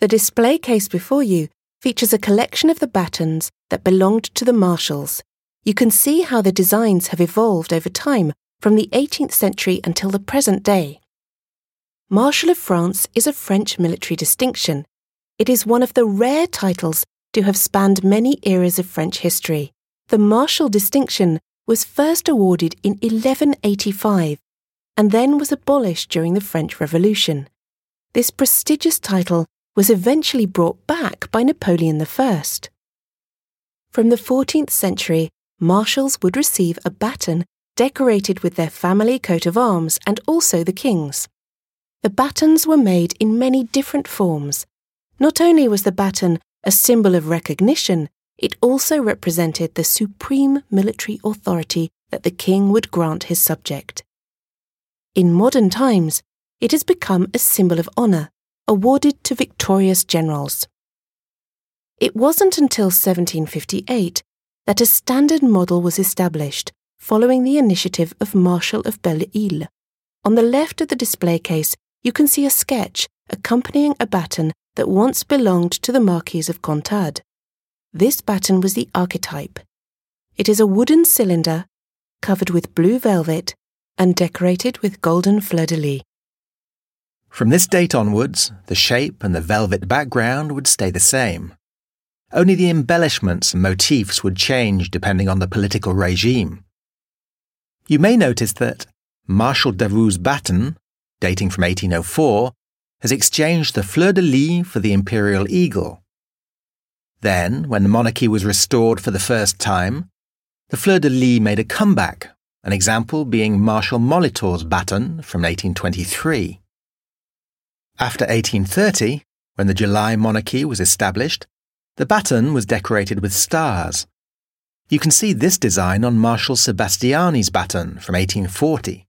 The display case before you features a collection of the batons that belonged to the marshals. You can see how the designs have evolved over time from the 18th century until the present day. Marshal of France is a French military distinction. It is one of the rare titles to have spanned many eras of French history. The Marshal distinction was first awarded in 1185 and then was abolished during the French Revolution. This prestigious title was eventually brought back by Napoleon I. From the 14th century, marshals would receive a baton decorated with their family coat of arms and also the king's. The batons were made in many different forms. Not only was the baton a symbol of recognition, it also represented the supreme military authority that the king would grant his subject. In modern times, it has become a symbol of honour, awarded to victorious generals. It wasn't until 1758 that a standard model was established following the initiative of Marshal of Belle Isle. On the left of the display case, you can see a sketch accompanying a baton that once belonged to the Marquis of Contades. This baton was the archetype. It is a wooden cylinder covered with blue velvet and decorated with golden fleur-de-lis. From this date onwards, the shape and the velvet background would stay the same. Only the embellishments and motifs would change depending on the political regime. You may notice that Marshal Davout's baton, dating from 1804, has exchanged the fleur de lis for the imperial eagle. Then, when the monarchy was restored for the first time, the fleur de lis made a comeback, an example being Marshal Molitor's baton from 1823. After 1830, when the July monarchy was established, the baton was decorated with stars, you can see this design on Marshal Sebastiani's baton from 1840.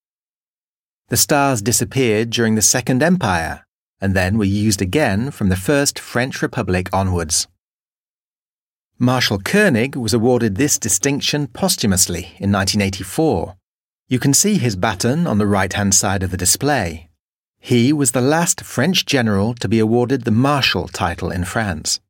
The stars disappeared during the Second Empire and then were used again from the First French Republic onwards. Marshal Koenig was awarded this distinction posthumously in 1984. You can see his baton on the right hand side of the display. He was the last French general to be awarded the Marshal title in France.